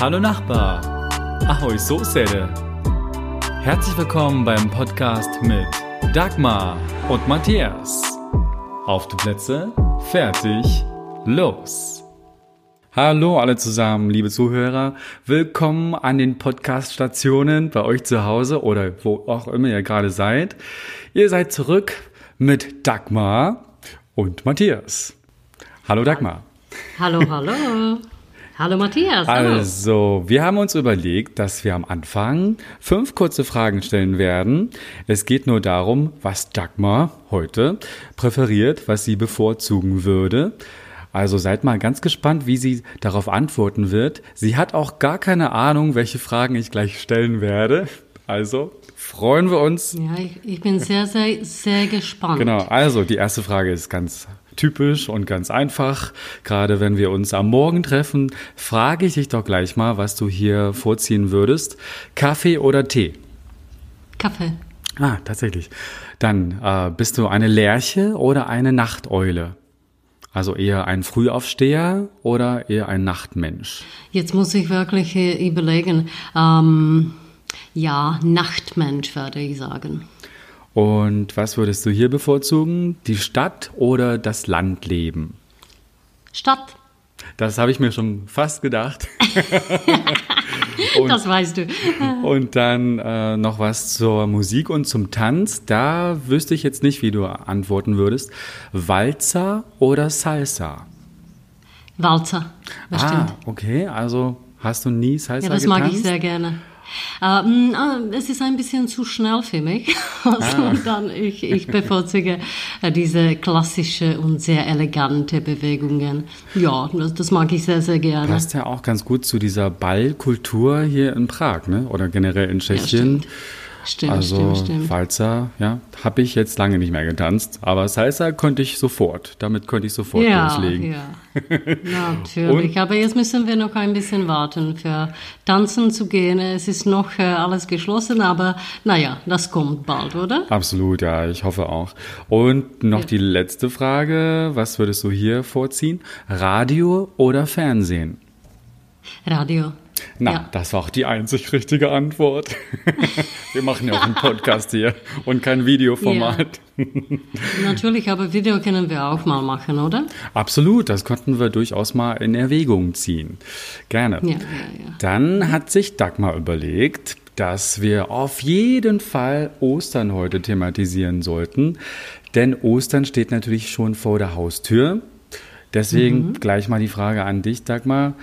Hallo Nachbar. Ahoi Sosede. Herzlich willkommen beim Podcast mit Dagmar und Matthias. Auf die Plätze, fertig, los. Hallo alle zusammen, liebe Zuhörer. Willkommen an den Podcast-Stationen bei euch zu Hause oder wo auch immer ihr gerade seid. Ihr seid zurück mit Dagmar und Matthias. Hallo Dagmar. Hallo, hallo. Hallo Matthias. Also, wir haben uns überlegt, dass wir am Anfang fünf kurze Fragen stellen werden. Es geht nur darum, was Dagmar heute präferiert, was sie bevorzugen würde. Also seid mal ganz gespannt, wie sie darauf antworten wird. Sie hat auch gar keine Ahnung, welche Fragen ich gleich stellen werde. Also freuen wir uns. Ja, ich, ich bin sehr, sehr, sehr gespannt. Genau, also die erste Frage ist ganz typisch und ganz einfach. Gerade wenn wir uns am Morgen treffen, frage ich dich doch gleich mal, was du hier vorziehen würdest. Kaffee oder Tee? Kaffee. Ah, tatsächlich. Dann äh, bist du eine Lerche oder eine Nachteule? Also eher ein Frühaufsteher oder eher ein Nachtmensch? Jetzt muss ich wirklich äh, überlegen. Ähm, ja, Nachtmensch würde ich sagen. Und was würdest du hier bevorzugen? Die Stadt oder das Landleben? Stadt. Das habe ich mir schon fast gedacht. und, das weißt du. und dann äh, noch was zur Musik und zum Tanz. Da wüsste ich jetzt nicht, wie du antworten würdest. Walzer oder Salsa? Walzer, bestimmt. Ah, okay. Also hast du nie Salsa Ja, das getanzt? mag ich sehr gerne. Ähm, äh, es ist ein bisschen zu schnell für mich. Also ah. dann ich, ich bevorzuge äh, diese klassische und sehr elegante Bewegungen. Ja, das, das, mag ich sehr, sehr gerne. Passt ja auch ganz gut zu dieser Ballkultur hier in Prag, ne? Oder generell in Tschechien. Ja, Stimmt, also stimmt, stimmt. Walzer, ja, habe ich jetzt lange nicht mehr getanzt, aber Salsa konnte ich sofort. Damit konnte ich sofort ja, loslegen. Ja, natürlich. aber jetzt müssen wir noch ein bisschen warten, für tanzen zu gehen. Es ist noch äh, alles geschlossen, aber naja, das kommt bald, oder? Absolut, ja, ich hoffe auch. Und noch ja. die letzte Frage, was würdest du hier vorziehen? Radio oder Fernsehen? Radio. Na, ja. das war auch die einzig richtige Antwort. Wir machen ja auch einen Podcast hier und kein Videoformat. Ja. Natürlich, aber Video können wir auch mal machen, oder? Absolut, das konnten wir durchaus mal in Erwägung ziehen. Gerne. Ja, Dann hat sich Dagmar überlegt, dass wir auf jeden Fall Ostern heute thematisieren sollten. Denn Ostern steht natürlich schon vor der Haustür. Deswegen mhm. gleich mal die Frage an dich, Dagmar.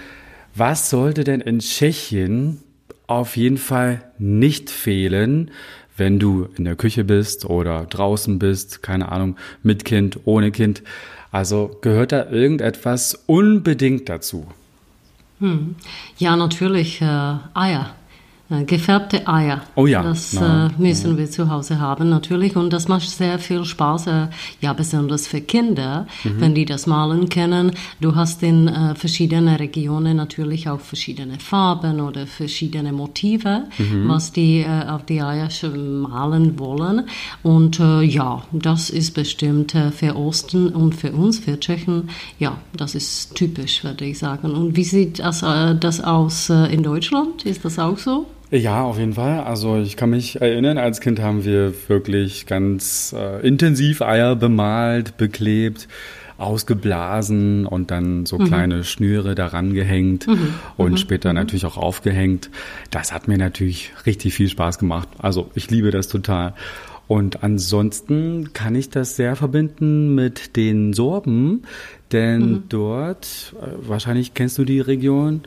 Was sollte denn in Tschechien auf jeden Fall nicht fehlen, wenn du in der Küche bist oder draußen bist, keine Ahnung, mit Kind, ohne Kind? Also gehört da irgendetwas unbedingt dazu? Hm. Ja, natürlich äh, Eier. Äh, gefärbte Eier. Oh ja. Das äh, müssen ja. wir zu Hause haben natürlich und das macht sehr viel Spaß, äh, ja besonders für Kinder, mhm. wenn die das malen können. Du hast in äh, verschiedenen Regionen natürlich auch verschiedene Farben oder verschiedene Motive, mhm. was die äh, auf die Eier malen wollen. Und äh, ja, das ist bestimmt für Osten und für uns, für Tschechen, ja, das ist typisch, würde ich sagen. Und wie sieht das, das aus in Deutschland? Ist das auch so? Ja, auf jeden Fall. Also ich kann mich erinnern, als Kind haben wir wirklich ganz äh, intensiv Eier bemalt, beklebt, ausgeblasen und dann so mhm. kleine Schnüre daran gehängt mhm. und mhm. später mhm. natürlich auch aufgehängt. Das hat mir natürlich richtig viel Spaß gemacht. Also ich liebe das total. Und ansonsten kann ich das sehr verbinden mit den Sorben, denn mhm. dort, äh, wahrscheinlich kennst du die Region,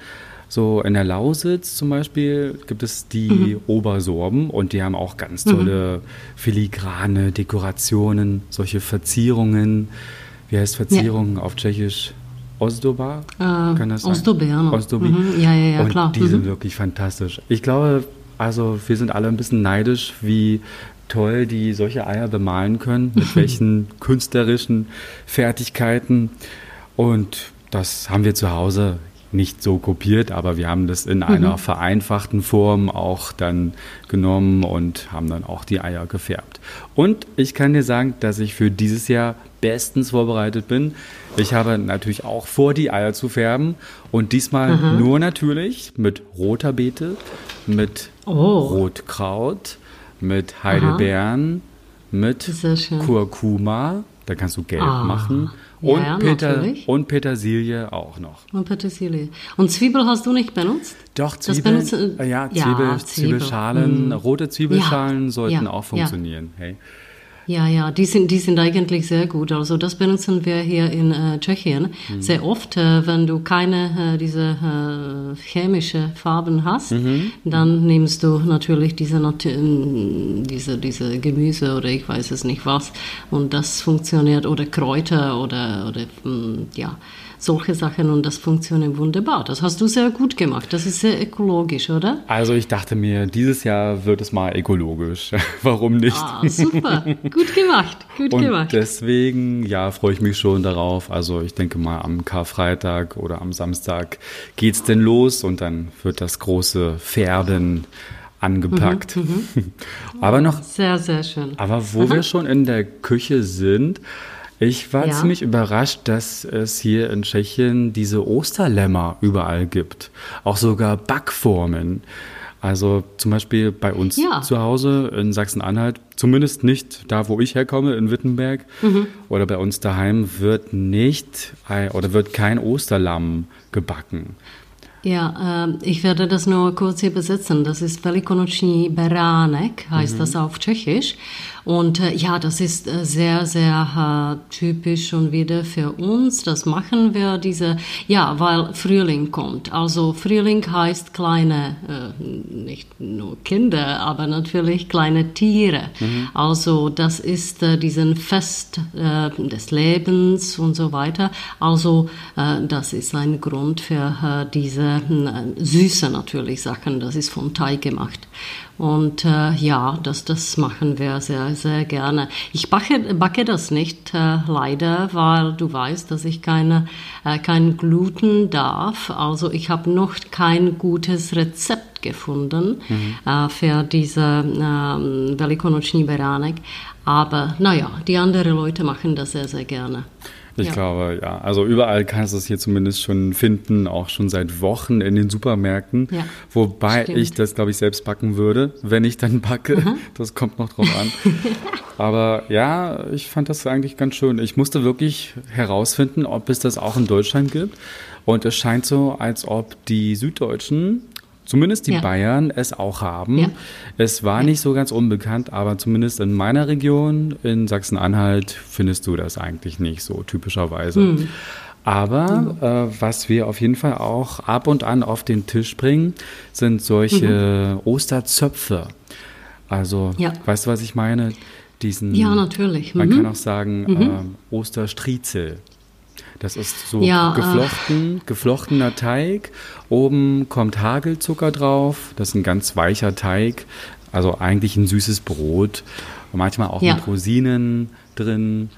so in der Lausitz zum Beispiel gibt es die mhm. Obersorben und die haben auch ganz tolle mhm. filigrane Dekorationen, solche Verzierungen. Wie heißt Verzierungen ja. auf Tschechisch? Ozdoba? Äh, Kann das sein? Ozdobi. Mhm. Ja, ja, ja, und klar. Die sind mhm. wirklich fantastisch. Ich glaube, also wir sind alle ein bisschen neidisch, wie toll die solche Eier bemalen können, mit welchen künstlerischen Fertigkeiten. Und das haben wir zu Hause nicht so kopiert, aber wir haben das in einer mhm. vereinfachten Form auch dann genommen und haben dann auch die Eier gefärbt. Und ich kann dir sagen, dass ich für dieses Jahr bestens vorbereitet bin. Ich habe natürlich auch vor, die Eier zu färben und diesmal mhm. nur natürlich mit roter Beete, mit oh. Rotkraut, mit Heidelbeeren, Aha. mit Kurkuma, da kannst du gelb ah. machen und, ja, Peter, und Petersilie auch noch. Und Petersilie. Und Zwiebel hast du nicht benutzt? Doch, Zwiebeln, äh, ja, Zwiebel, ja, Zwiebel. Zwiebelschalen, mm. rote Zwiebelschalen sollten auch funktionieren. Hey. Ja, ja, die sind, die sind eigentlich sehr gut. Also das benutzen wir hier in äh, Tschechien mhm. sehr oft. Äh, wenn du keine äh, diese äh, chemische Farben hast, mhm. dann nimmst du natürlich diese, diese, diese Gemüse oder ich weiß es nicht was und das funktioniert oder Kräuter oder, oder mm, ja solche Sachen und das funktioniert wunderbar. Das hast du sehr gut gemacht. Das ist sehr ökologisch, oder? Also ich dachte mir, dieses Jahr wird es mal ökologisch. Warum nicht? Ah, super. Gut gemacht. Gut und gemacht. Deswegen, ja, freue ich mich schon darauf. Also ich denke mal am Karfreitag oder am Samstag geht es denn los und dann wird das große Färben angepackt. Mhm, mhm. aber noch. Sehr, sehr schön. Aber wo Aha. wir schon in der Küche sind, ich war ja. ziemlich überrascht, dass es hier in Tschechien diese Osterlämmer überall gibt. Auch sogar Backformen. Also zum Beispiel bei uns ja. zu Hause in Sachsen-Anhalt, zumindest nicht da, wo ich herkomme, in Wittenberg mhm. oder bei uns daheim, wird nicht oder wird kein Osterlamm gebacken. Ja, äh, ich werde das nur kurz übersetzen. Das ist Velikonoční beránek, heißt mhm. das auf Tschechisch. Und äh, ja, das ist äh, sehr, sehr äh, typisch schon wieder für uns. Das machen wir diese, ja, weil Frühling kommt. Also Frühling heißt kleine, äh, nicht nur Kinder, aber natürlich kleine Tiere. Mhm. Also das ist äh, diesen Fest äh, des Lebens und so weiter. Also das ist ein Grund für diese süße natürlich Sachen. Das ist vom Teig gemacht. Und äh, ja, das, das machen wir sehr, sehr gerne. Ich backe, backe das nicht äh, leider, weil du weißt, dass ich keine, äh, kein Gluten darf. Also ich habe noch kein gutes Rezept gefunden mhm. äh, für diese Velikonoční Beranek. Aber naja, die anderen Leute machen das sehr, sehr gerne. Ich ja. glaube, ja. Also überall kannst du es hier zumindest schon finden, auch schon seit Wochen in den Supermärkten. Ja, Wobei stimmt. ich das, glaube ich, selbst backen würde, wenn ich dann backe. Mhm. Das kommt noch drauf an. Aber ja, ich fand das eigentlich ganz schön. Ich musste wirklich herausfinden, ob es das auch in Deutschland gibt. Und es scheint so, als ob die Süddeutschen Zumindest die ja. Bayern es auch haben. Ja. Es war ja. nicht so ganz unbekannt, aber zumindest in meiner Region, in Sachsen-Anhalt, findest du das eigentlich nicht so typischerweise. Hm. Aber äh, was wir auf jeden Fall auch ab und an auf den Tisch bringen, sind solche mhm. Osterzöpfe. Also, weißt du, was ich meine? Diesen, ja, natürlich. Man kann mhm. auch sagen mhm. äh, Osterstriezel. Das ist so ja, geflochten, äh, geflochtener Teig. Oben kommt Hagelzucker drauf. Das ist ein ganz weicher Teig. Also eigentlich ein süßes Brot. Und manchmal auch ja. mit Rosinen drin.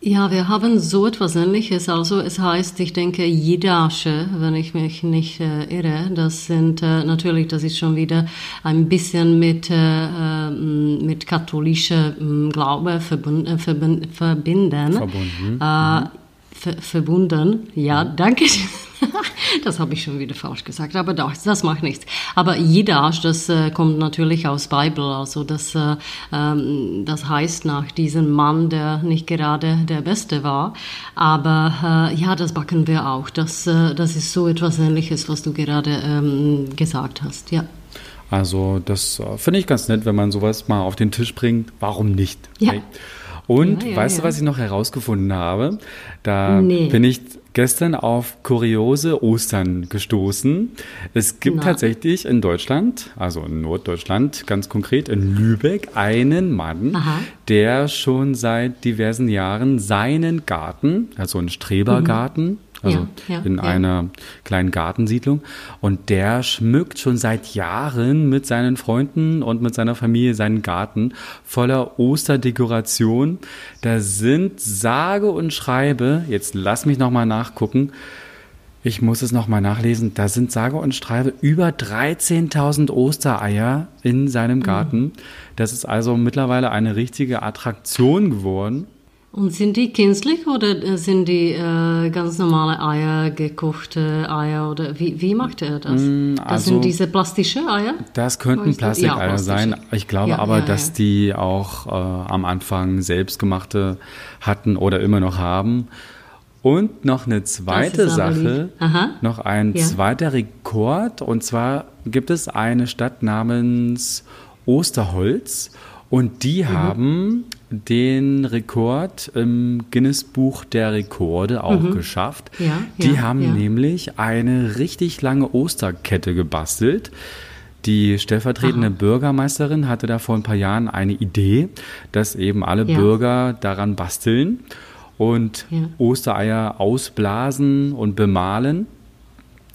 Ja, wir haben so etwas Ähnliches. Also es heißt, ich denke, Jidasche, wenn ich mich nicht äh, irre. Das sind äh, natürlich, das ist schon wieder ein bisschen mit, äh, ähm, mit katholischem Glaube verbunden. Äh, verbinden. Verbunden. Äh, mhm ver verbunden. Ja, danke. das habe ich schon wieder falsch gesagt, aber doch, das macht nichts. Aber Jiddisch, das äh, kommt natürlich aus Bibel, also das, äh, ähm, das heißt nach diesem Mann, der nicht gerade der Beste war. Aber äh, ja, das backen wir auch. Das, äh, das ist so etwas Ähnliches, was du gerade ähm, gesagt hast, ja. Also das äh, finde ich ganz nett, wenn man sowas mal auf den Tisch bringt. Warum nicht? Ja. Okay. Und ja, ja, weißt du, was ich noch herausgefunden habe? Da nee. bin ich gestern auf kuriose Ostern gestoßen. Es gibt Na. tatsächlich in Deutschland, also in Norddeutschland ganz konkret, in Lübeck, einen Mann, Aha. der schon seit diversen Jahren seinen Garten, also einen Strebergarten, mhm also ja, ja, in ja. einer kleinen Gartensiedlung. Und der schmückt schon seit Jahren mit seinen Freunden und mit seiner Familie seinen Garten voller Osterdekoration. Da sind sage und schreibe, jetzt lass mich nochmal nachgucken, Ich muss es nochmal nachlesen. Da sind sage und schreibe über 13.000 Ostereier in seinem Garten. Das ist also mittlerweile eine richtige Attraktion geworden. Und sind die künstlich oder sind die äh, ganz normale Eier, gekochte Eier oder wie, wie macht er das? Mm, das also, sind diese plastische Eier? Das könnten Plastikeier ja, sein. Ich glaube ja, aber, ja, dass die auch äh, am Anfang selbstgemachte hatten oder immer noch haben. Und noch eine zweite Sache, noch ein zweiter Rekord. Und zwar gibt es eine Stadt namens Osterholz und die mhm. haben den Rekord im Guinness Buch der Rekorde auch mhm. geschafft. Ja, die ja, haben ja. nämlich eine richtig lange Osterkette gebastelt. Die stellvertretende Aha. Bürgermeisterin hatte da vor ein paar Jahren eine Idee, dass eben alle Bürger daran basteln und. Ostereier ausblasen und bemalen.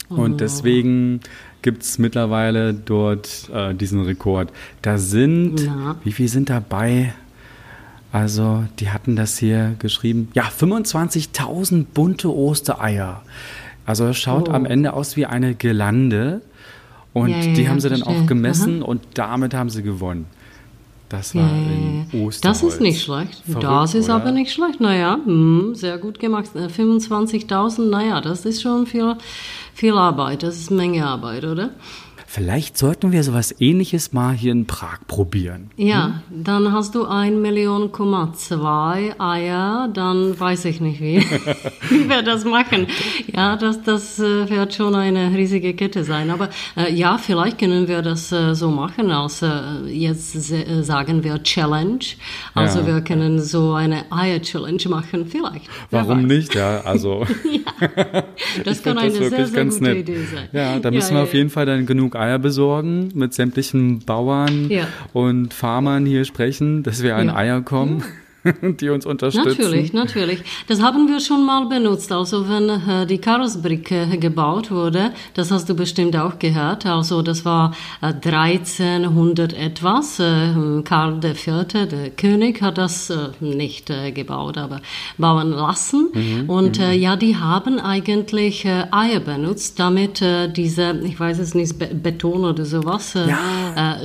Oh. Und deswegen gibt es mittlerweile dort äh, diesen Rekord. Da sind, ja. wie viel sind dabei? Also, die hatten das hier geschrieben. Ja, 25.000 bunte Ostereier. Also, es schaut oh. am Ende aus wie eine Gelande. Und ja, die haben sie dann auch gemessen Aha. und damit haben sie gewonnen. Das war in Osterholz. Das ist nicht schlecht. Verrückt, das ist oder? aber nicht schlecht. Naja, hm, sehr gut gemacht. 25.000, äh, naja, das ist schon viel, viel Arbeit. Das ist Menge Arbeit, oder? Vielleicht sollten wir sowas ähnliches mal hier in Prag probieren. Ja, hm? dann hast du ein Million, zwei Eier, dann weiß ich nicht, wie, wie wir das machen. Ja, das, das äh, wird schon eine riesige Kette sein. Aber äh, ja, vielleicht können wir das äh, so machen, als äh, jetzt äh, sagen wir Challenge. Also ja. wir können so eine Eier-Challenge machen, vielleicht. Warum nicht, ja, also. ja, das kann eine das sehr, sehr gute nett. Idee sein. Ja, da müssen ja, wir auf jeden Fall dann genug Eier besorgen, mit sämtlichen Bauern ja. und Farmern hier sprechen, dass wir an ja. Eier kommen. die uns unterstützen. Natürlich, natürlich. Das haben wir schon mal benutzt. Also wenn äh, die Karlsbrücke gebaut wurde, das hast du bestimmt auch gehört. Also das war äh, 1300 etwas. Äh, Karl IV., der König, hat das äh, nicht äh, gebaut, aber bauen lassen. Mhm, Und äh, mhm. ja, die haben eigentlich Eier benutzt, damit diese, ich weiß es nicht, Beton oder sowas, ja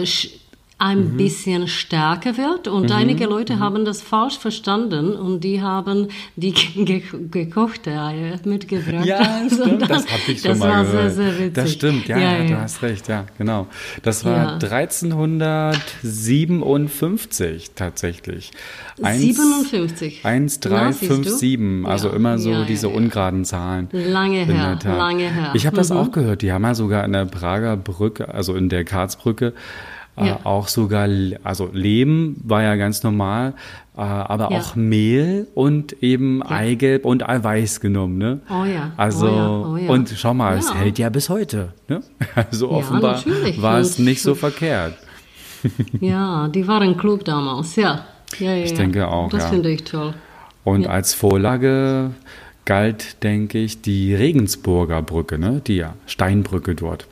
ein mhm. bisschen stärker wird. Und mhm. einige Leute mhm. haben das falsch verstanden und die haben die ge gekochte Eier mitgebracht. Ja, stimmt. das, das habe ich schon das mal war gehört. Sehr, sehr witzig. Das stimmt, ja, ja, ja, du hast recht, ja, genau. Das war ja. 1357 tatsächlich. 57. 1357, also immer so diese ungeraden Zahlen. Lange her, lange her. Ich habe das mhm. auch gehört, die haben ja sogar in der Prager Brücke, also in der Karlsbrücke, äh, ja. auch sogar, also Lehm war ja ganz normal, äh, aber ja. auch Mehl und eben ja. Eigelb und Eiweiß genommen. Ne? Oh ja. Also, oh oh und schau mal, es hält ja bis heute. Ne? Also offenbar war es nicht so verkehrt. ja, die waren klug damals, ja. ja, ich denke auch. Das finde ich toll. Und als Vorlage galt, denke ich, die Regensburger Brücke, ne? die Steinbrücke dort.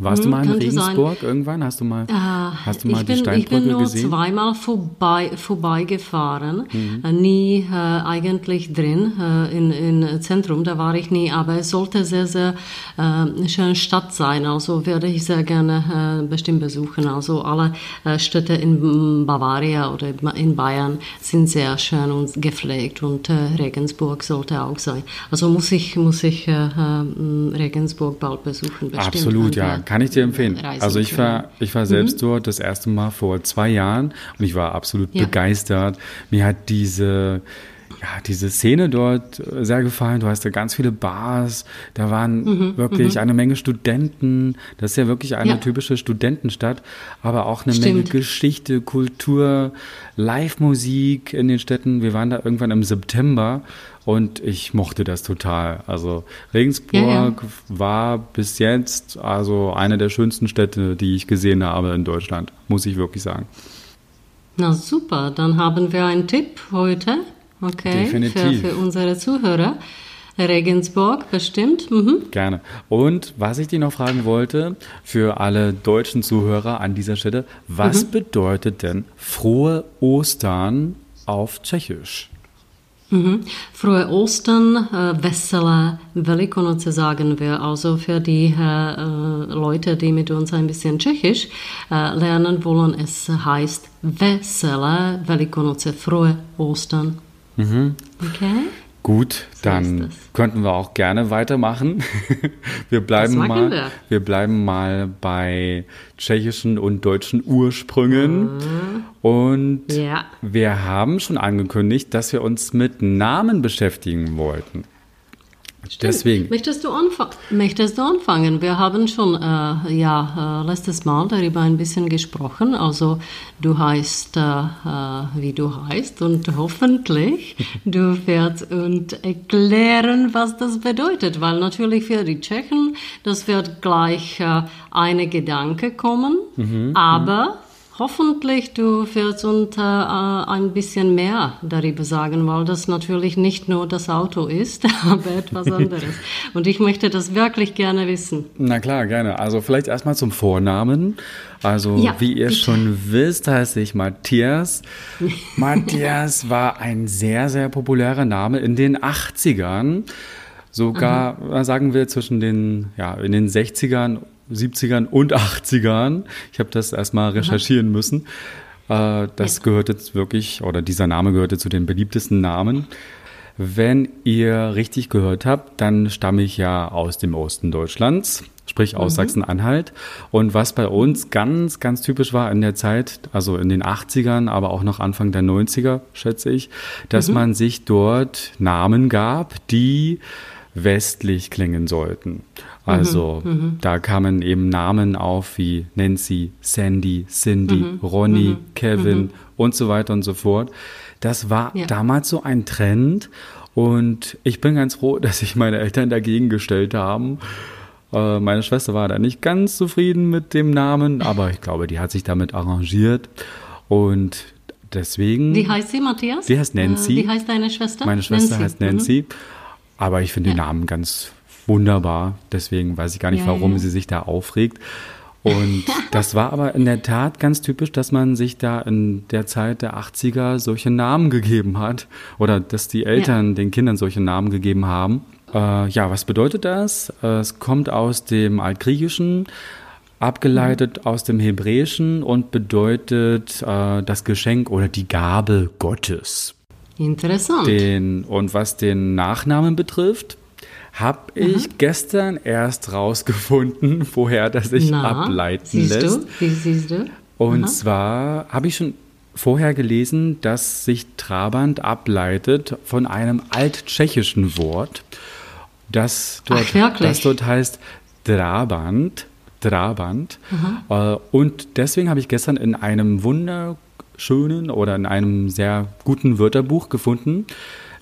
Warst hm, du mal in Regensburg sein. irgendwann? Hast du mal, äh, hast du mal die bin, Steinbrücke gesehen? Ich bin nur gesehen? zweimal vorbei, vorbeigefahren, mhm. äh, nie äh, eigentlich drin äh, in, in Zentrum, da war ich nie, aber es sollte sehr, sehr äh, schöne Stadt sein, also werde ich sehr gerne äh, bestimmt besuchen. Also alle äh, Städte in Bavaria oder in Bayern sind sehr schön und gepflegt und Regensburg sollte auch sein. Also muss ich, muss ich Regensburg bald besuchen. Bestimmt. Absolut, ja kann ich dir empfehlen. Also ich war, ich war selbst mhm. dort das erste Mal vor zwei Jahren und ich war absolut ja. begeistert. Mir hat diese ja, diese Szene dort sehr gefallen. Du hast ja ganz viele Bars, da waren mhm, wirklich mhm. eine Menge Studenten. Das ist ja wirklich eine ja. typische Studentenstadt, aber auch eine Stimmt. Menge Geschichte, Kultur, Live-Musik in den Städten. Wir waren da irgendwann im September und ich mochte das total. Also Regensburg ja, ja. war bis jetzt also eine der schönsten Städte, die ich gesehen habe in Deutschland, muss ich wirklich sagen. Na super, dann haben wir einen Tipp heute, okay, Definitiv. Für, für unsere Zuhörer. Regensburg, bestimmt. Mhm. Gerne. Und was ich dir noch fragen wollte, für alle deutschen Zuhörer an dieser Stelle, was mhm. bedeutet denn frohe Ostern auf Tschechisch? Mhm. Frohe Ostern, äh, Wessele Velikonoce sagen wir. Also für die äh, äh, Leute, die mit uns ein bisschen Tschechisch äh, lernen wollen, es heißt Wessele Velikonoce, frohe Ostern. Mhm. Okay? Gut, dann könnten wir auch gerne weitermachen. wir bleiben mal, wir. wir. bleiben mal bei tschechischen und deutschen Ursprüngen. Mhm. Und ja. wir haben schon angekündigt, dass wir uns mit Namen beschäftigen wollten. Stimmt. Deswegen. Möchtest du, möchtest du anfangen? Wir haben schon äh, ja, äh, letztes Mal darüber ein bisschen gesprochen. Also du heißt, äh, äh wie du heißt und hoffentlich du wirst uns erklären, was das bedeutet. Weil natürlich für die Tschechen, das wird gleich äh, eine Gedanke kommen, mhm, aber Hoffentlich du wirst uns äh, ein bisschen mehr darüber sagen, weil das natürlich nicht nur das Auto ist, aber etwas anderes. Und ich möchte das wirklich gerne wissen. Na klar, gerne. Also vielleicht erstmal zum Vornamen. Also ja, wie ihr bitte. schon wisst, heiße ich Matthias. Matthias war ein sehr, sehr populärer Name in den 80ern. Sogar, Aha. sagen wir, zwischen den, ja, in den 60ern 70ern und 80ern. Ich habe das erstmal recherchieren müssen. Äh, das ja. gehörte wirklich, oder dieser Name gehörte zu den beliebtesten Namen. Wenn ihr richtig gehört habt, dann stamme ich ja aus dem Osten Deutschlands, sprich aus mhm. Sachsen-Anhalt. Und was bei uns ganz, ganz typisch war in der Zeit, also in den 80ern, aber auch noch Anfang der 90er, schätze ich, dass mhm. man sich dort Namen gab, die westlich klingen sollten. Also mhm, mhm, da kamen eben Namen auf wie Nancy, Sandy, Cindy, mhm, Ronny, mhm, Kevin mhm. und so weiter und so fort. Das war ja. damals so ein Trend und ich bin ganz froh, dass sich meine Eltern dagegen gestellt haben. Äh, meine Schwester war da nicht ganz zufrieden mit dem Namen, aber ich glaube, die hat sich damit arrangiert und deswegen. Wie heißt sie, Matthias? Die heißt Nancy. Äh, wie heißt deine Schwester? Meine Schwester Nancy. heißt Nancy. Aber ich finde ja. den Namen ganz wunderbar. Deswegen weiß ich gar nicht, ja, warum ja. sie sich da aufregt. Und das war aber in der Tat ganz typisch, dass man sich da in der Zeit der 80er solche Namen gegeben hat oder dass die Eltern ja. den Kindern solche Namen gegeben haben. Äh, ja, was bedeutet das? Es kommt aus dem Altgriechischen, abgeleitet mhm. aus dem Hebräischen und bedeutet äh, das Geschenk oder die Gabe Gottes. Interessant. Den, und was den Nachnamen betrifft, habe ich Aha. gestern erst rausgefunden, woher das sich Na, ableiten siehst lässt. Du? Wie siehst du? Und Aha. zwar habe ich schon vorher gelesen, dass sich Trabant ableitet von einem alttschechischen Wort, das dort, Ach, das dort heißt. Drabant. Aha. Äh, und deswegen habe ich gestern in einem wunderschönen oder in einem sehr guten Wörterbuch gefunden,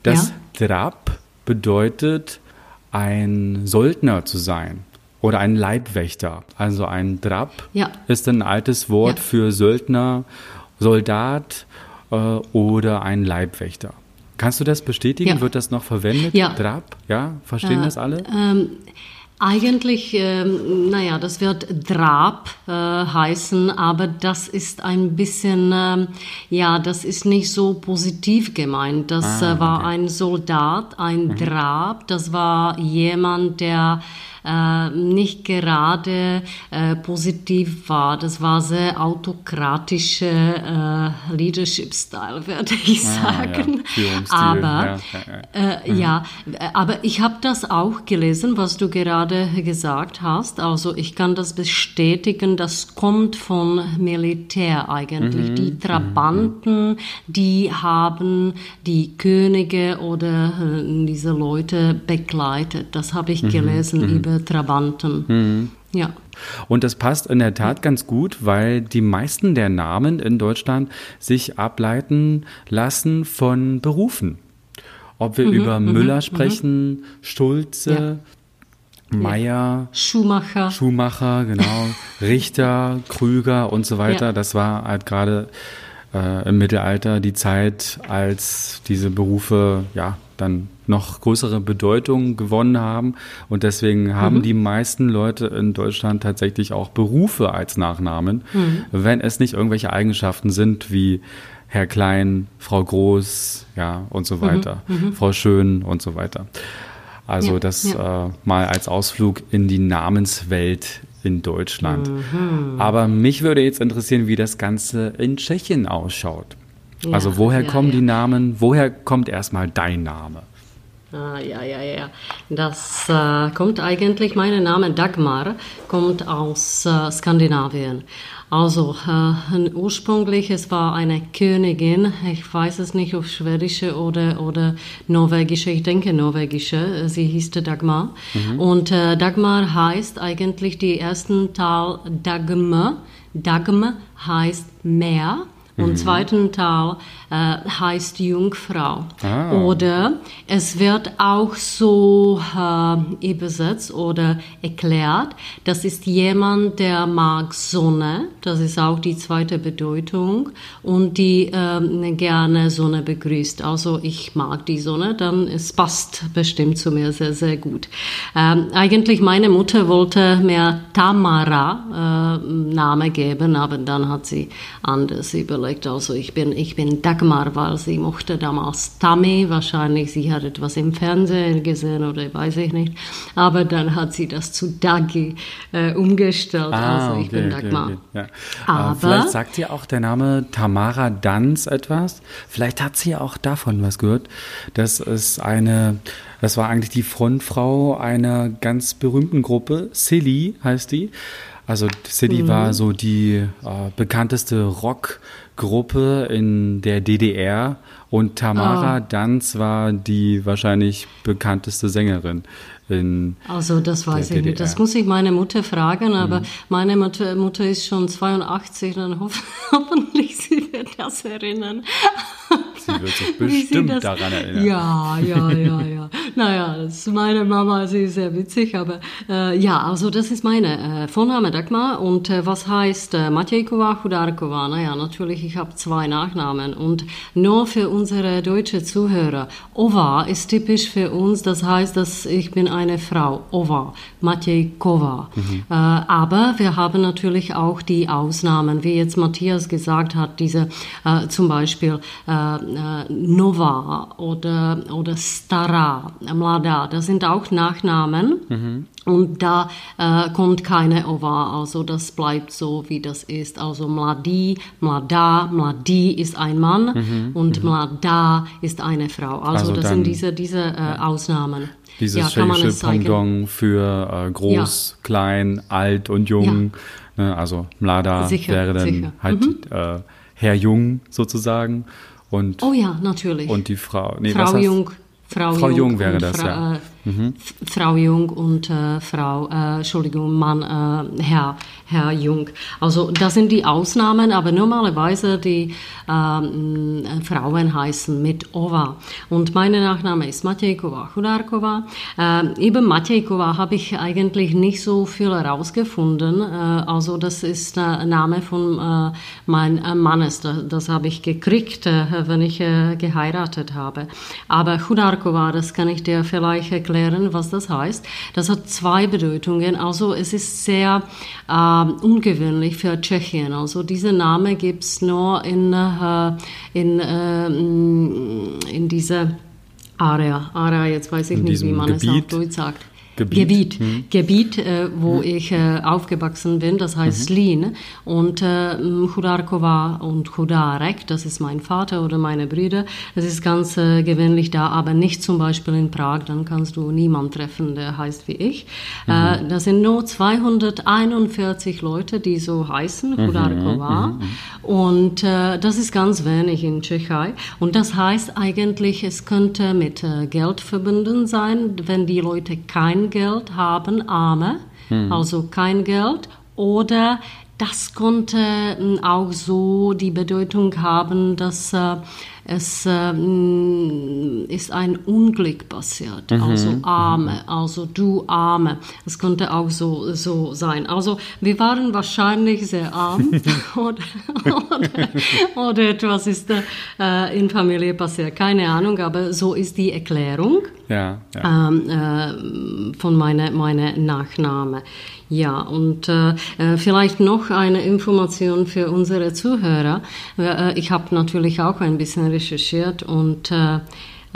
dass ja. Drab bedeutet ein Söldner zu sein oder ein Leibwächter. Also ein Drab ja. ist ein altes Wort ja. für Söldner, Soldat äh, oder ein Leibwächter. Kannst du das bestätigen? Ja. Wird das noch verwendet? Ja. Drab? Ja? Verstehen äh, das alle? Ähm, eigentlich, ähm, naja, das wird Drab äh, heißen, aber das ist ein bisschen, ähm, ja, das ist nicht so positiv gemeint. Das ah, äh, war okay. ein Soldat, ein mhm. Drab, das war jemand, der äh, nicht gerade äh, positiv war. Das war sehr autokratische äh, Leadership-Style, würde ich sagen. Ah, ja. Aber ja, ja, mhm. ja, aber ich habe das auch gelesen, was du gerade gesagt hast. Also ich kann das bestätigen. Das kommt von Militär eigentlich. Mhm. Die mhm. Trabanten, mhm. die haben die Könige oder äh, diese Leute begleitet. Das habe ich mhm. gelesen mhm. Über Trabanten. Mhm. Ja. Und das passt in der Tat ganz gut, weil die meisten der Namen in Deutschland sich ableiten lassen von Berufen. Ob wir mhm, über mhm, Müller mhm. sprechen, Schulze, ja. Meier, Schumacher. Schumacher, genau, Richter, Krüger und so weiter. Ja. Das war halt gerade äh, im Mittelalter die Zeit, als diese Berufe ja dann noch größere Bedeutung gewonnen haben. Und deswegen haben mhm. die meisten Leute in Deutschland tatsächlich auch Berufe als Nachnamen, mhm. wenn es nicht irgendwelche Eigenschaften sind wie Herr Klein, Frau Groß, ja, und so weiter, mhm, Frau Schön und so weiter. Also ja, das ja. Äh, mal als Ausflug in die Namenswelt in Deutschland. Mhm. Aber mich würde jetzt interessieren, wie das Ganze in Tschechien ausschaut. Ja, also woher kommen die Namen? Woher kommt erstmal dein Name? Ah, ja, ja, ja. Das äh, kommt eigentlich, mein Name Dagmar kommt aus äh, Skandinavien. Also äh, ursprünglich, es war eine Königin, ich weiß es nicht, ob schwedische oder, oder norwegische, ich denke norwegische, sie hieß Dagmar. Mhm. Und äh, Dagmar heißt eigentlich die ersten Teil Dagme. Dagme heißt Meer und mhm. zweiten Teil äh, heißt Jungfrau. Ah. Oder es wird auch so äh, übersetzt oder erklärt, das ist jemand, der mag Sonne, das ist auch die zweite Bedeutung, und die äh, gerne Sonne begrüßt. Also ich mag die Sonne, dann es passt bestimmt zu mir sehr, sehr gut. Ähm, eigentlich meine Mutter wollte mir Tamara äh, Name geben, aber dann hat sie anders überlegt überlegt. Also ich bin, ich bin Dagmar, weil sie mochte damals Tammy. Wahrscheinlich sie hat etwas im Fernsehen gesehen oder weiß ich nicht. Aber dann hat sie das zu Dagi äh, umgestellt. Ah, also ich okay, bin Dagmar. Okay, okay. Ja. Aber vielleicht sagt ihr auch der Name Tamara Danz etwas. Vielleicht hat sie auch davon was gehört. Das ist eine das war eigentlich die Frontfrau einer ganz berühmten Gruppe. Silly heißt die. Also Silly mhm. war so die äh, bekannteste Rock- Gruppe in der DDR und Tamara oh. Danz war die wahrscheinlich bekanntlich Sängerin in Also das weiß ich nicht. Das muss ich meine Mutter fragen, aber mhm. meine Mutter, Mutter ist schon 82, dann hoff, hoffentlich sie wird das erinnern. Sie wird sich bestimmt das, daran erinnern. Ja, ja, ja, ja. naja, das ist meine Mama, sie ist sehr witzig, aber äh, ja, also das ist meine äh, Vorname Dagmar und äh, was heißt äh, Matejkova, Chudarkova? Naja, natürlich, ich habe zwei Nachnamen und nur für unsere deutschen Zuhörer. Ova ist typisch für uns, das heißt, dass ich bin eine Frau, Ova, Matejkova. Mhm. Äh, aber wir haben natürlich auch die Ausnahmen, wie jetzt Matthias gesagt hat, diese äh, zum Beispiel äh, Nova oder, oder Stara, Mlada, das sind auch Nachnamen. Mhm. Und da äh, kommt keine Ova, also das bleibt so, wie das ist. Also Mladi, Mlada, Mladi ist ein Mann mhm. und mhm. Mlada ist eine Frau. Also, also das sind diese, diese äh, Ausnahmen. Dieses ja, tschechische Pendant für äh, groß, ja. klein, alt und jung. Ja. Ne, also Mlada sicher, wäre dann sicher. halt mhm. äh, Herr Jung sozusagen. Und, oh ja, natürlich. Und die Frau. Nee, Frau Jung. Frau, Frau Jung, Jung wäre das, Fra ja. Äh, mhm. Frau Jung und äh, Frau, äh, Entschuldigung, Mann, äh, Herr, Herr Jung. Also das sind die Ausnahmen, aber normalerweise die ähm, Frauen heißen mit Ova. Und mein Nachname ist Matejkova Chudarkova. Äh, eben Matejkova habe ich eigentlich nicht so viel herausgefunden. Äh, also das ist der Name von äh, meinem Mannes. Das, das habe ich gekriegt, äh, wenn ich äh, geheiratet habe. Aber Chudarkova, das kann ich dir vielleicht erklären, was das heißt. Das hat zwei Bedeutungen. Also es ist sehr äh, ungewöhnlich für Tschechien. Also dieser Name gibt es nur in, äh, in, äh, in dieser Area. Area, jetzt weiß ich in nicht, wie man Gebiet. es auf Deutsch sagt. Gebiet, Gebiet, hm. Gebiet äh, wo hm. ich äh, aufgewachsen bin, das heißt mhm. Slin. Und äh, Chudarkova und Chudarek, das ist mein Vater oder meine Brüder, das ist ganz äh, gewöhnlich da, aber nicht zum Beispiel in Prag, dann kannst du niemanden treffen, der heißt wie ich. Äh, mhm. das sind nur 241 Leute, die so heißen, Chudarkova. Mhm, mhm, mhm. Und äh, das ist ganz wenig in Tschechei. Und das heißt eigentlich, es könnte mit äh, Geld verbunden sein, wenn die Leute kein Geld haben, Arme, mhm. also kein Geld, oder das konnte hm, auch so die Bedeutung haben, dass äh, es ähm, ist ein Unglück passiert. Mhm. Also Arme, also du Arme. Es könnte auch so, so sein. Also wir waren wahrscheinlich sehr arm oder, oder, oder, etwas ist äh, in Familie passiert. Keine Ahnung, aber so ist die Erklärung ja, ja. Ähm, äh, von meiner meine Nachname. Ja, und äh, äh, vielleicht noch eine Information für unsere Zuhörer. Äh, ich habe natürlich auch ein bisschen recherchiert und äh,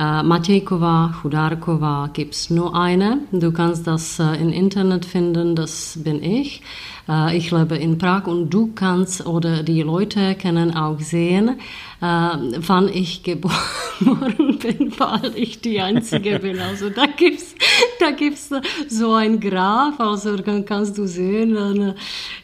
äh, Matejkova, Chudarkova gibt es nur eine. Du kannst das äh, im Internet finden, das bin ich. Äh, ich lebe in Prag und du kannst oder die Leute können auch sehen, äh, wann ich geboren bin, weil ich die Einzige bin. Also da gibt's da gibt's so ein Graph, also dann kannst du sehen, wenn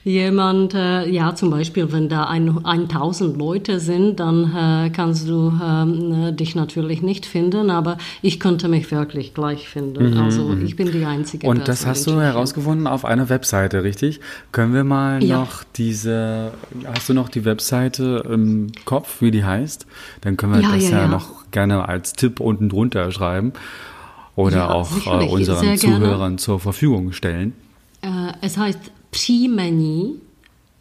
jemand, äh, ja zum Beispiel, wenn da ein, 1000 Leute sind, dann äh, kannst du ähm, dich natürlich nicht finden, aber ich könnte mich wirklich gleich finden. Mhm. Also mhm. ich bin die Einzige. Und das hast du herausgefunden auf einer Webseite, richtig? Können wir mal noch diese, hast du noch die Webseite im Kopf, wie die heißt? Dann können wir ja, das ja, ja, noch gerne als Tipp unten drunter schreiben oder auch äh, unseren Zuhörern zur Verfügung stellen. Äh, es heißt Přimení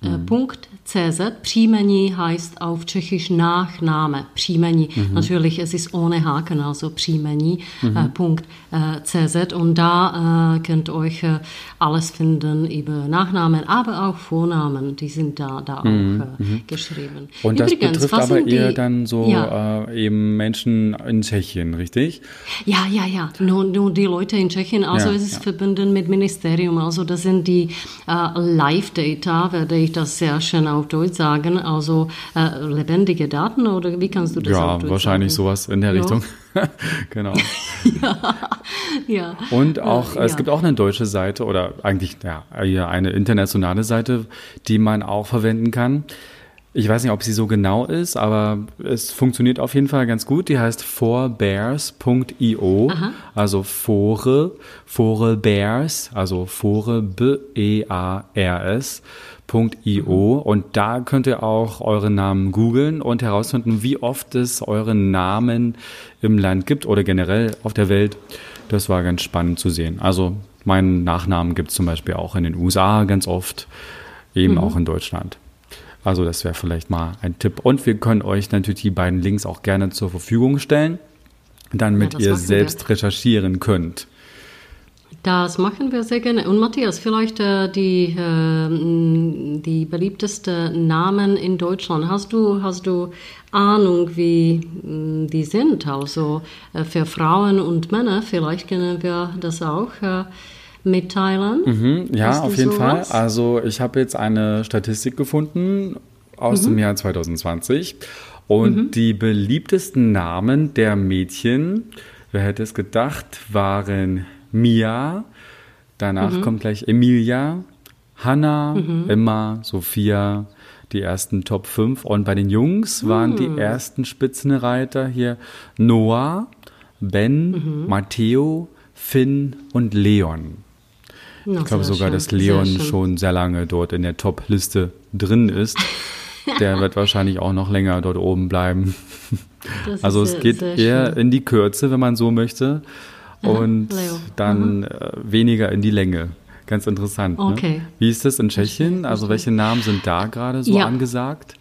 Mhm. Punkt CZ. Příjmení heißt auf Tschechisch Nachname. Příjmení. Mhm. Natürlich, es ist ohne Haken, also Příjmení. Mhm. Äh, Punkt äh, CZ. Und da äh, könnt euch äh, alles finden über Nachnamen, aber auch Vornamen. Die sind da, da auch mhm. Äh, mhm. geschrieben. Und das Übrigens, betrifft aber eher die, dann so ja. Eben Menschen in Tschechien, richtig? Ja, ja, ja. Nur, nur die Leute in Tschechien. Also ja, es ist ja. verbunden mit Ministerium. Also das sind die Live-Data, werde ich das sehr schön auf Deutsch sagen. Also äh, lebendige Daten oder wie kannst du das Ja, wahrscheinlich sagen? sowas in der ja. Richtung. genau. ja, ja. Und auch, äh, es gibt auch eine deutsche Seite oder eigentlich ja, eine internationale Seite, die man auch verwenden kann. Ich weiß nicht, ob sie so genau ist, aber es funktioniert auf jeden Fall ganz gut. Die heißt forbears.io, also Fore, Fore Bears, also Fore B-E-A-R-S www.io und da könnt ihr auch euren Namen googeln und herausfinden, wie oft es euren Namen im Land gibt oder generell auf der Welt. Das war ganz spannend zu sehen. Also meinen Nachnamen gibt es zum Beispiel auch in den USA ganz oft, eben mhm. auch in Deutschland. Also das wäre vielleicht mal ein Tipp. Und wir können euch natürlich die beiden Links auch gerne zur Verfügung stellen, damit ja, ihr selbst recherchieren könnt. Das machen wir sehr gerne. Und Matthias, vielleicht äh, die, äh, die beliebtesten Namen in Deutschland. Hast du, hast du Ahnung, wie äh, die sind? Also äh, für Frauen und Männer, vielleicht können wir das auch äh, mitteilen. Mhm, ja, auf jeden sowas? Fall. Also ich habe jetzt eine Statistik gefunden aus mhm. dem Jahr 2020. Und mhm. die beliebtesten Namen der Mädchen, wer hätte es gedacht, waren Mia, danach mhm. kommt gleich Emilia, Hanna, mhm. Emma, Sophia, die ersten Top 5. Und bei den Jungs waren die mhm. ersten Spitzenreiter hier Noah, Ben, mhm. Matteo, Finn und Leon. Na, ich glaube sogar, schön. dass Leon schon sehr lange dort in der Top-Liste drin ist. Der wird wahrscheinlich auch noch länger dort oben bleiben. Das also es sehr, geht eher schön. in die Kürze, wenn man so möchte und Leo. dann mhm. weniger in die Länge. Ganz interessant. Ne? Okay. Ne? Wie ist das in Tschechien? Also welche Namen sind da gerade so ja. angesagt?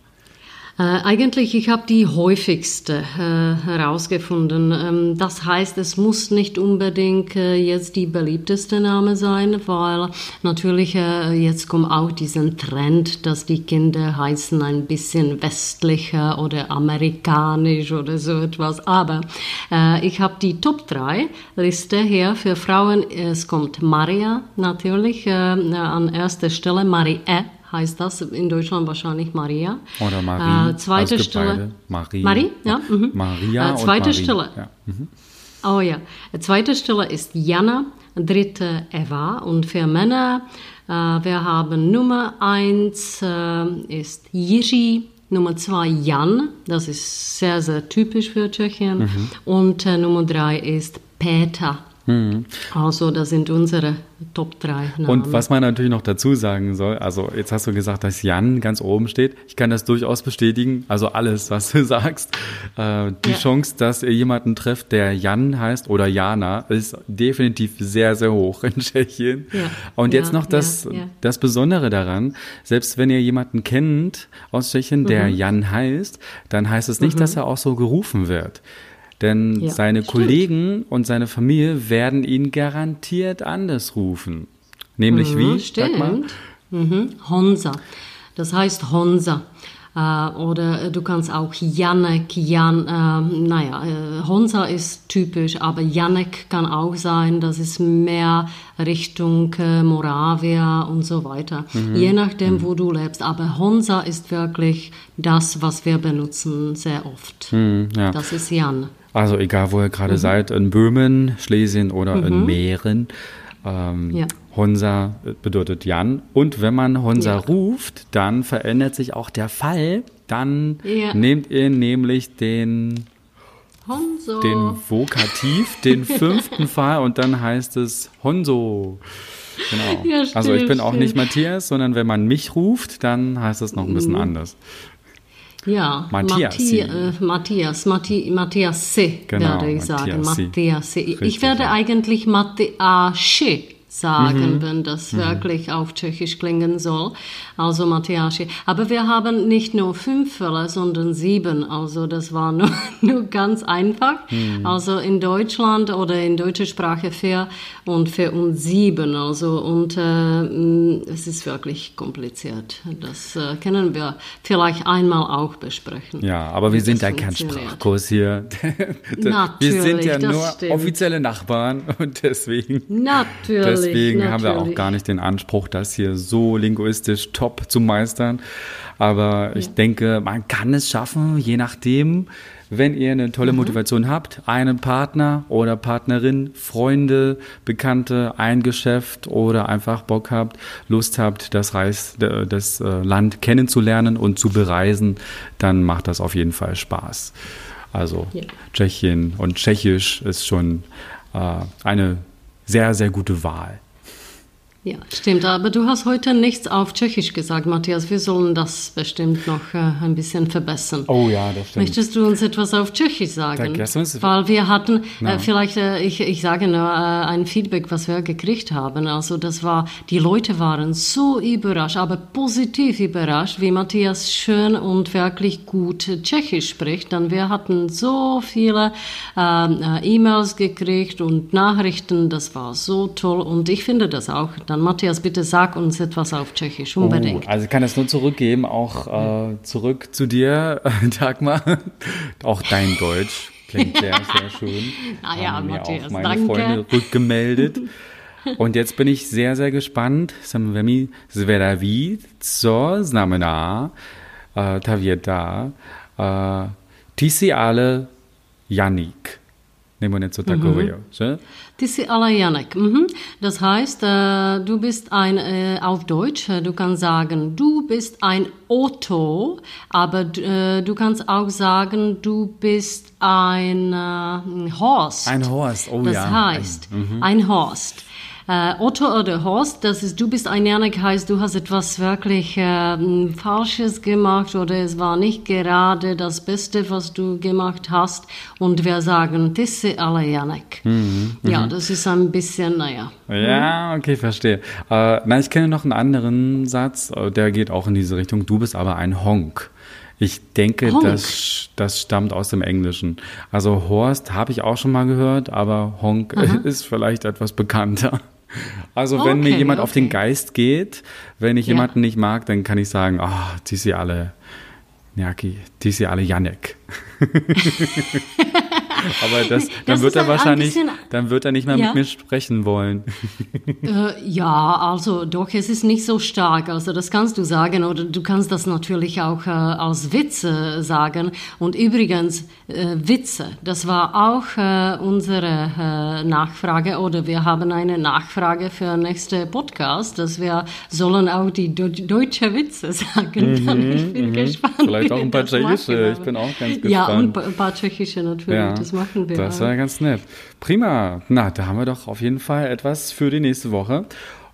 Äh, eigentlich, ich habe die häufigste äh, herausgefunden. Ähm, das heißt, es muss nicht unbedingt äh, jetzt die beliebteste Name sein, weil natürlich äh, jetzt kommt auch diesen Trend, dass die Kinder heißen ein bisschen westlicher oder amerikanisch oder so etwas. Aber äh, ich habe die Top 3 Liste hier für Frauen. Es kommt Maria natürlich an erster Stelle, Marie heißt das in Deutschland wahrscheinlich Maria. Oder Marie. Äh, zweite also Stelle. Marie. Marie, ja. Mhm. Maria. Äh, zweite und Stelle. Ja. Mhm. Oh ja. Zweite Stelle ist Jana, dritte Eva. Und für Männer, äh, wir haben Nummer eins äh, ist Jiří, Nummer zwei Jan, das ist sehr, sehr typisch für Tschechien. Mhm. Und äh, Nummer drei ist Peter. Mhm. Also das sind unsere Top 3 Namen. Und was man natürlich noch dazu sagen soll, also jetzt hast du gesagt, dass Jan ganz oben steht. Ich kann das durchaus bestätigen. Also alles, was du sagst. Äh, die ja. Chance, dass ihr jemanden trefft, der Jan heißt oder Jana, ist definitiv sehr, sehr hoch in Tschechien. Ja. Und jetzt ja, noch das, das Besondere daran, selbst wenn ihr jemanden kennt aus Tschechien, der mhm. Jan heißt, dann heißt es nicht, mhm. dass er auch so gerufen wird. Denn ja, seine stimmt. Kollegen und seine Familie werden ihn garantiert anders rufen. Nämlich mhm, wie? Stimmt. Mhm. Honza. Das heißt Honza. Äh, oder du kannst auch Janek, Jan, äh, naja, äh, Honza ist typisch, aber Janek kann auch sein, das ist mehr Richtung äh, Moravia und so weiter. Mhm. Je nachdem, mhm. wo du lebst. Aber Honza ist wirklich das, was wir benutzen sehr oft. Mhm, ja. Das ist Jan. Also egal, wo ihr gerade mhm. seid, in Böhmen, Schlesien oder mhm. in Mähren. Ähm, ja. Honsa bedeutet Jan. Und wenn man Honsa ja. ruft, dann verändert sich auch der Fall. Dann ja. nehmt ihr nämlich den, Honso. den Vokativ, den fünften Fall und dann heißt es Honso. Genau. Ja, stimmt, also ich bin auch stimmt. nicht Matthias, sondern wenn man mich ruft, dann heißt es noch ein bisschen mhm. anders. Ja, Matthias. Äh, Matthias, Matti, Matthias C, genau, werde ich sagen. Matthias C. Ich werde eigentlich Matthias sagen, mhm. wenn das mhm. wirklich auf Tschechisch klingen soll. Also Matthiaschi. Aber wir haben nicht nur fünf Fälle, sondern sieben. Also das war nur, nur ganz einfach. Mhm. Also in Deutschland oder in deutscher Sprache vier und vier und sieben. Also und äh, es ist wirklich kompliziert. Das äh, können wir vielleicht einmal auch besprechen. Ja, aber wir sind ja kein Sprachkurs hier. Natürlich, wir sind ja nur stimmt. offizielle Nachbarn und deswegen. Natürlich. Deswegen Natürlich. haben wir auch gar nicht den Anspruch, das hier so linguistisch top zu meistern. Aber ja. ich denke, man kann es schaffen, je nachdem, wenn ihr eine tolle mhm. Motivation habt, einen Partner oder Partnerin, Freunde, Bekannte, ein Geschäft oder einfach Bock habt, Lust habt, das, Reis, das äh, Land kennenzulernen und zu bereisen, dann macht das auf jeden Fall Spaß. Also ja. Tschechien und Tschechisch ist schon äh, eine sehr, sehr gute Wahl. Ja, stimmt. Aber du hast heute nichts auf Tschechisch gesagt, Matthias. Wir sollen das bestimmt noch äh, ein bisschen verbessern. Oh ja, das stimmt. Möchtest du uns etwas auf Tschechisch sagen? Weil wir hatten, äh, vielleicht, äh, ich, ich sage nur äh, ein Feedback, was wir gekriegt haben. Also das war, die Leute waren so überrascht, aber positiv überrascht, wie Matthias schön und wirklich gut Tschechisch spricht. Dann wir hatten so viele ähm, äh, E-Mails gekriegt und Nachrichten. Das war so toll und ich finde das auch dann Matthias, bitte sag uns etwas auf Tschechisch, unbedingt. Oh, also ich kann es nur zurückgeben, auch äh, zurück zu dir, Dagmar. auch dein Deutsch klingt sehr, sehr schön. naja, Haben Matthias, auch meine danke. Freunde rückgemeldet. Und jetzt bin ich sehr, sehr gespannt. Samvemi zvedaví, co znamená ta věta ty jsi ale Janík. Nebo něco takového, mhm. že? Ty jsi ale Janek. Mhm. Das heißt, äh, du bist ein, äh, auf Deutsch, äh, du kannst sagen, du bist ein Otto, aber du kannst auch sagen, du bist ein Horst. Ein Horst, oh das ja. Das heißt, ein, mhm. ein Horst. Äh, Otto oder Horst, das ist, du bist ein Janik, heißt, du hast etwas wirklich äh, Falsches gemacht oder es war nicht gerade das Beste, was du gemacht hast. Und wir sagen, Tisse alle Janik. Mhm, ja, mhm. das ist ein bisschen, naja. Ja, okay, verstehe. Äh, na, ich kenne noch einen anderen Satz, äh, der geht auch in diese Richtung. Du bist aber ein Honk. Ich denke, das, das stammt aus dem Englischen. Also Horst habe ich auch schon mal gehört, aber Honk Aha. ist vielleicht etwas bekannter. Also wenn okay, mir jemand okay. auf den Geist geht, wenn ich ja. jemanden nicht mag, dann kann ich sagen, ah, oh, die sind alle Njaki, die sind alle Janek. Aber das, dann das wird er wahrscheinlich, dann wird er nicht mehr ja. mit mir sprechen wollen. Äh, ja, also doch, es ist nicht so stark. Also das kannst du sagen oder du kannst das natürlich auch äh, als Witze sagen. Und übrigens, äh, Witze, das war auch äh, unsere äh, Nachfrage oder wir haben eine Nachfrage für nächste Podcast, dass wir sollen auch die Do deutsche Witze sagen. Mhm, ich bin mhm. gespannt. Vielleicht auch ein paar tschechische, ich bin auch ganz gespannt. Ja, und ein paar tschechische natürlich. Ja. Das machen wir. Das war ganz nett. Prima. Na, da haben wir doch auf jeden Fall etwas für die nächste Woche.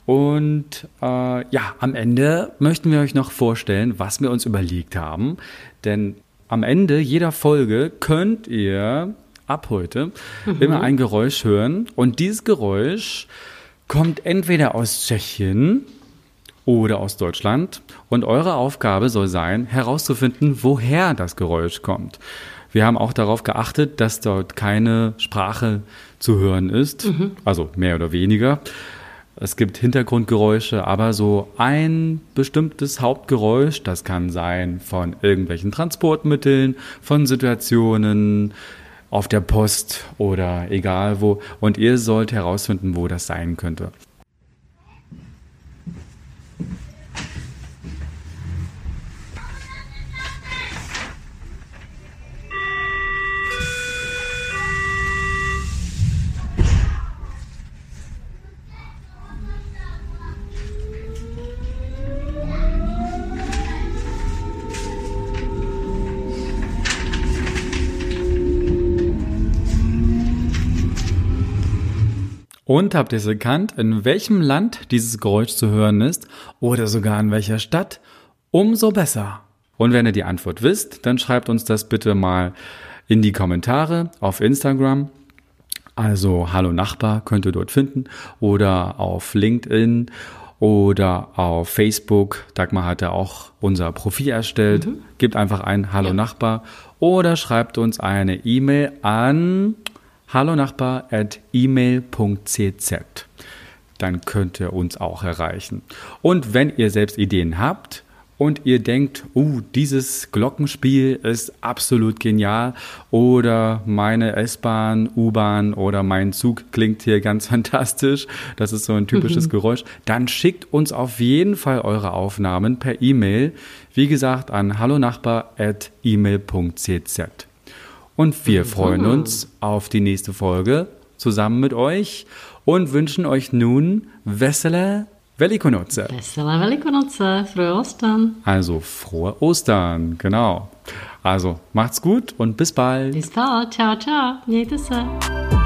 Und äh, ja, am Ende möchten wir euch noch vorstellen, was wir uns überlegt haben. Denn am Ende jeder Folge könnt ihr ab heute mhm. immer ein Geräusch hören. Und dieses Geräusch kommt entweder aus Tschechien oder aus Deutschland. Und eure Aufgabe soll sein, herauszufinden, woher das Geräusch kommt. Wir haben auch darauf geachtet, dass dort keine Sprache zu hören ist, mhm. also mehr oder weniger. Es gibt Hintergrundgeräusche, aber so ein bestimmtes Hauptgeräusch, das kann sein von irgendwelchen Transportmitteln, von Situationen auf der Post oder egal wo. Und ihr sollt herausfinden, wo das sein könnte. Und habt ihr es erkannt, in welchem Land dieses Geräusch zu hören ist oder sogar in welcher Stadt? Umso besser. Und wenn ihr die Antwort wisst, dann schreibt uns das bitte mal in die Kommentare auf Instagram. Also Hallo Nachbar könnt ihr dort finden oder auf LinkedIn oder auf Facebook. Dagmar hat ja auch unser Profil erstellt. Mhm. Gebt einfach ein Hallo ja. Nachbar oder schreibt uns eine E-Mail an hallonachbar.email.cz. Dann könnt ihr uns auch erreichen. Und wenn ihr selbst Ideen habt und ihr denkt, uh, dieses Glockenspiel ist absolut genial oder meine S-Bahn, U-Bahn oder mein Zug klingt hier ganz fantastisch, das ist so ein typisches mhm. Geräusch, dann schickt uns auf jeden Fall eure Aufnahmen per E-Mail, wie gesagt, an hallonachbar.email.cz. Und wir freuen uns auf die nächste Folge zusammen mit euch und wünschen euch nun Wessele Velikonoce. Wessele Velikonoce, frohe Ostern. Also frohe Ostern, genau. Also macht's gut und bis bald. Bis bald, ciao, ciao. Mějte se.